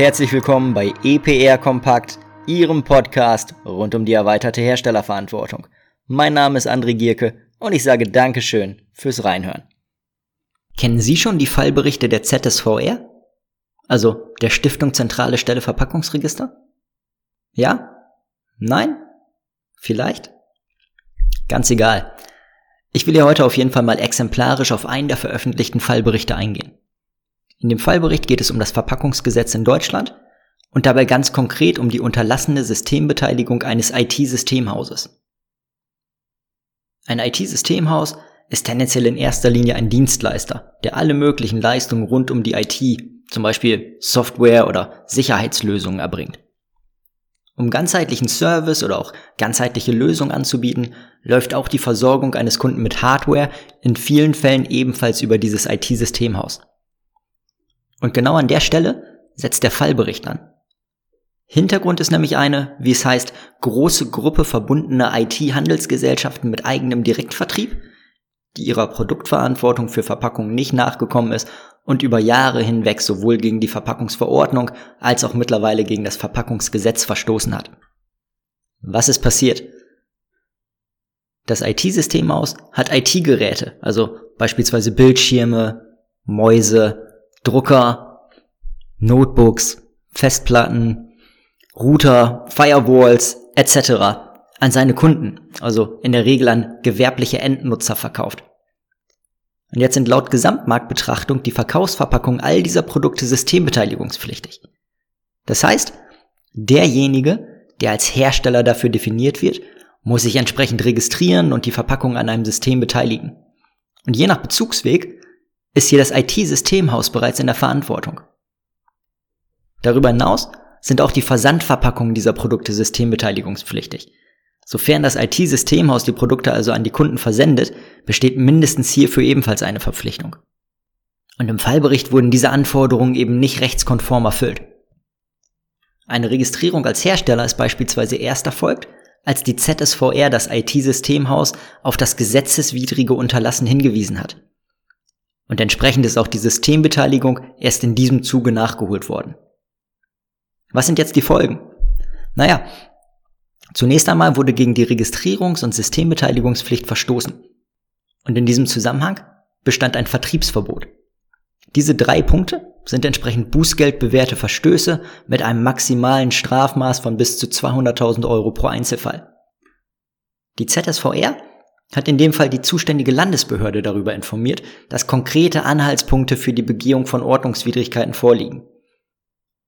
herzlich willkommen bei EPR Kompakt, Ihrem Podcast rund um die erweiterte Herstellerverantwortung. Mein Name ist André Gierke und ich sage Dankeschön fürs Reinhören. Kennen Sie schon die Fallberichte der ZSVR? Also der Stiftung Zentrale Stelle Verpackungsregister? Ja? Nein? Vielleicht? Ganz egal. Ich will ja heute auf jeden Fall mal exemplarisch auf einen der veröffentlichten Fallberichte eingehen. In dem Fallbericht geht es um das Verpackungsgesetz in Deutschland und dabei ganz konkret um die unterlassene Systembeteiligung eines IT-Systemhauses. Ein IT-Systemhaus ist tendenziell in erster Linie ein Dienstleister, der alle möglichen Leistungen rund um die IT, zum Beispiel Software oder Sicherheitslösungen erbringt. Um ganzheitlichen Service oder auch ganzheitliche Lösungen anzubieten, läuft auch die Versorgung eines Kunden mit Hardware in vielen Fällen ebenfalls über dieses IT-Systemhaus. Und genau an der Stelle setzt der Fallbericht an. Hintergrund ist nämlich eine, wie es heißt, große Gruppe verbundener IT-Handelsgesellschaften mit eigenem Direktvertrieb, die ihrer Produktverantwortung für Verpackungen nicht nachgekommen ist und über Jahre hinweg sowohl gegen die Verpackungsverordnung als auch mittlerweile gegen das Verpackungsgesetz verstoßen hat. Was ist passiert? Das IT-Systemhaus hat IT-Geräte, also beispielsweise Bildschirme, Mäuse, Drucker, Notebooks, Festplatten, Router, Firewalls etc. an seine Kunden, also in der Regel an gewerbliche Endnutzer verkauft. Und jetzt sind laut Gesamtmarktbetrachtung die Verkaufsverpackungen all dieser Produkte systembeteiligungspflichtig. Das heißt, derjenige, der als Hersteller dafür definiert wird, muss sich entsprechend registrieren und die Verpackung an einem System beteiligen. Und je nach Bezugsweg ist hier das IT-Systemhaus bereits in der Verantwortung. Darüber hinaus sind auch die Versandverpackungen dieser Produkte systembeteiligungspflichtig. Sofern das IT-Systemhaus die Produkte also an die Kunden versendet, besteht mindestens hierfür ebenfalls eine Verpflichtung. Und im Fallbericht wurden diese Anforderungen eben nicht rechtskonform erfüllt. Eine Registrierung als Hersteller ist beispielsweise erst erfolgt, als die ZSVR das IT-Systemhaus auf das gesetzeswidrige Unterlassen hingewiesen hat. Und entsprechend ist auch die Systembeteiligung erst in diesem Zuge nachgeholt worden. Was sind jetzt die Folgen? Naja, zunächst einmal wurde gegen die Registrierungs- und Systembeteiligungspflicht verstoßen. Und in diesem Zusammenhang bestand ein Vertriebsverbot. Diese drei Punkte sind entsprechend bußgeldbewährte Verstöße mit einem maximalen Strafmaß von bis zu 200.000 Euro pro Einzelfall. Die ZSVR hat in dem Fall die zuständige Landesbehörde darüber informiert, dass konkrete Anhaltspunkte für die Begehung von Ordnungswidrigkeiten vorliegen.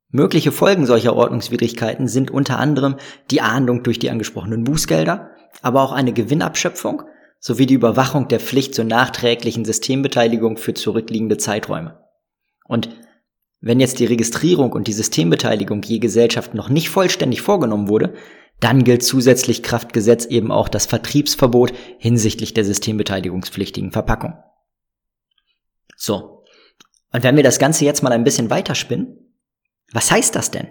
Mögliche Folgen solcher Ordnungswidrigkeiten sind unter anderem die Ahndung durch die angesprochenen Bußgelder, aber auch eine Gewinnabschöpfung sowie die Überwachung der Pflicht zur nachträglichen Systembeteiligung für zurückliegende Zeiträume. Und wenn jetzt die Registrierung und die Systembeteiligung je Gesellschaft noch nicht vollständig vorgenommen wurde, dann gilt zusätzlich Kraftgesetz eben auch das Vertriebsverbot hinsichtlich der systembeteiligungspflichtigen Verpackung. So. Und wenn wir das Ganze jetzt mal ein bisschen weiterspinnen, was heißt das denn?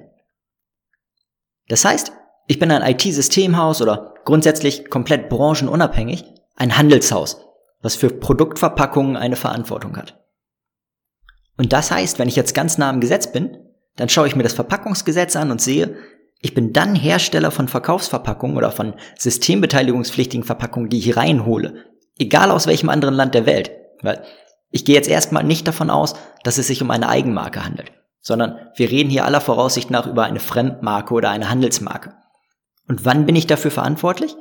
Das heißt, ich bin ein IT-Systemhaus oder grundsätzlich komplett branchenunabhängig, ein Handelshaus, was für Produktverpackungen eine Verantwortung hat. Und das heißt, wenn ich jetzt ganz nah am Gesetz bin, dann schaue ich mir das Verpackungsgesetz an und sehe, ich bin dann Hersteller von Verkaufsverpackungen oder von systembeteiligungspflichtigen Verpackungen, die ich reinhole. Egal aus welchem anderen Land der Welt. Weil ich gehe jetzt erstmal nicht davon aus, dass es sich um eine Eigenmarke handelt. Sondern wir reden hier aller Voraussicht nach über eine Fremdmarke oder eine Handelsmarke. Und wann bin ich dafür verantwortlich?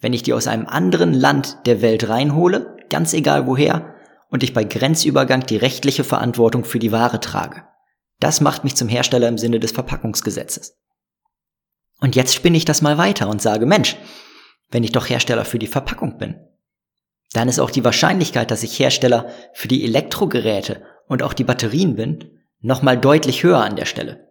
Wenn ich die aus einem anderen Land der Welt reinhole, ganz egal woher, und ich bei Grenzübergang die rechtliche Verantwortung für die Ware trage. Das macht mich zum Hersteller im Sinne des Verpackungsgesetzes. Und jetzt spinne ich das mal weiter und sage, Mensch, wenn ich doch Hersteller für die Verpackung bin, dann ist auch die Wahrscheinlichkeit, dass ich Hersteller für die Elektrogeräte und auch die Batterien bin, nochmal deutlich höher an der Stelle.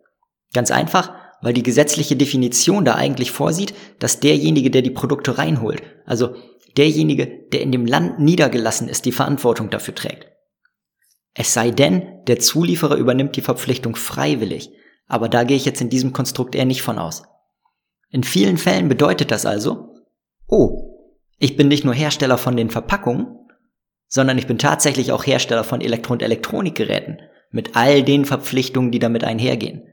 Ganz einfach, weil die gesetzliche Definition da eigentlich vorsieht, dass derjenige, der die Produkte reinholt, also derjenige, der in dem Land niedergelassen ist, die Verantwortung dafür trägt. Es sei denn, der Zulieferer übernimmt die Verpflichtung freiwillig, aber da gehe ich jetzt in diesem Konstrukt eher nicht von aus. In vielen Fällen bedeutet das also, oh, ich bin nicht nur Hersteller von den Verpackungen, sondern ich bin tatsächlich auch Hersteller von Elektro- und Elektronikgeräten mit all den Verpflichtungen, die damit einhergehen.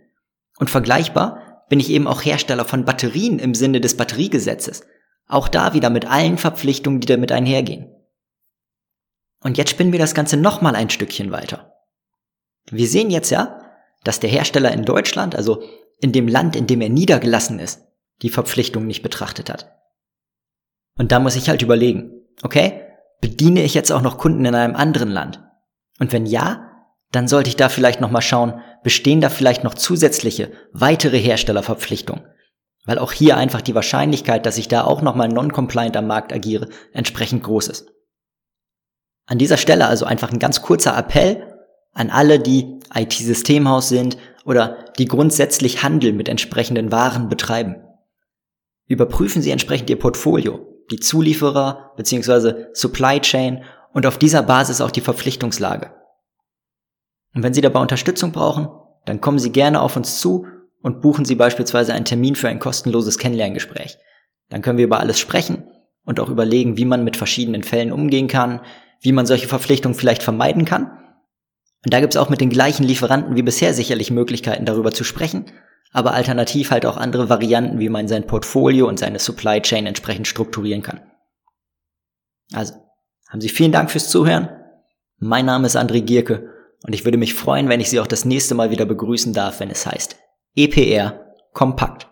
Und vergleichbar bin ich eben auch Hersteller von Batterien im Sinne des Batteriegesetzes. Auch da wieder mit allen Verpflichtungen, die damit einhergehen. Und jetzt spinnen wir das Ganze nochmal ein Stückchen weiter. Wir sehen jetzt ja, dass der Hersteller in Deutschland, also in dem Land, in dem er niedergelassen ist, die Verpflichtung nicht betrachtet hat. Und da muss ich halt überlegen, okay, bediene ich jetzt auch noch Kunden in einem anderen Land? Und wenn ja, dann sollte ich da vielleicht nochmal schauen, bestehen da vielleicht noch zusätzliche, weitere Herstellerverpflichtungen? Weil auch hier einfach die Wahrscheinlichkeit, dass ich da auch nochmal non-compliant am Markt agiere, entsprechend groß ist. An dieser Stelle also einfach ein ganz kurzer Appell an alle, die IT-Systemhaus sind oder die grundsätzlich Handel mit entsprechenden Waren betreiben. Überprüfen Sie entsprechend Ihr Portfolio, die Zulieferer bzw. Supply Chain und auf dieser Basis auch die Verpflichtungslage. Und wenn Sie dabei Unterstützung brauchen, dann kommen Sie gerne auf uns zu und buchen Sie beispielsweise einen Termin für ein kostenloses Kennenlerngespräch. Dann können wir über alles sprechen und auch überlegen, wie man mit verschiedenen Fällen umgehen kann, wie man solche Verpflichtungen vielleicht vermeiden kann. Und da gibt es auch mit den gleichen Lieferanten wie bisher sicherlich Möglichkeiten darüber zu sprechen, aber alternativ halt auch andere Varianten, wie man sein Portfolio und seine Supply Chain entsprechend strukturieren kann. Also, haben Sie vielen Dank fürs Zuhören. Mein Name ist André Gierke und ich würde mich freuen, wenn ich Sie auch das nächste Mal wieder begrüßen darf, wenn es heißt EPR Kompakt.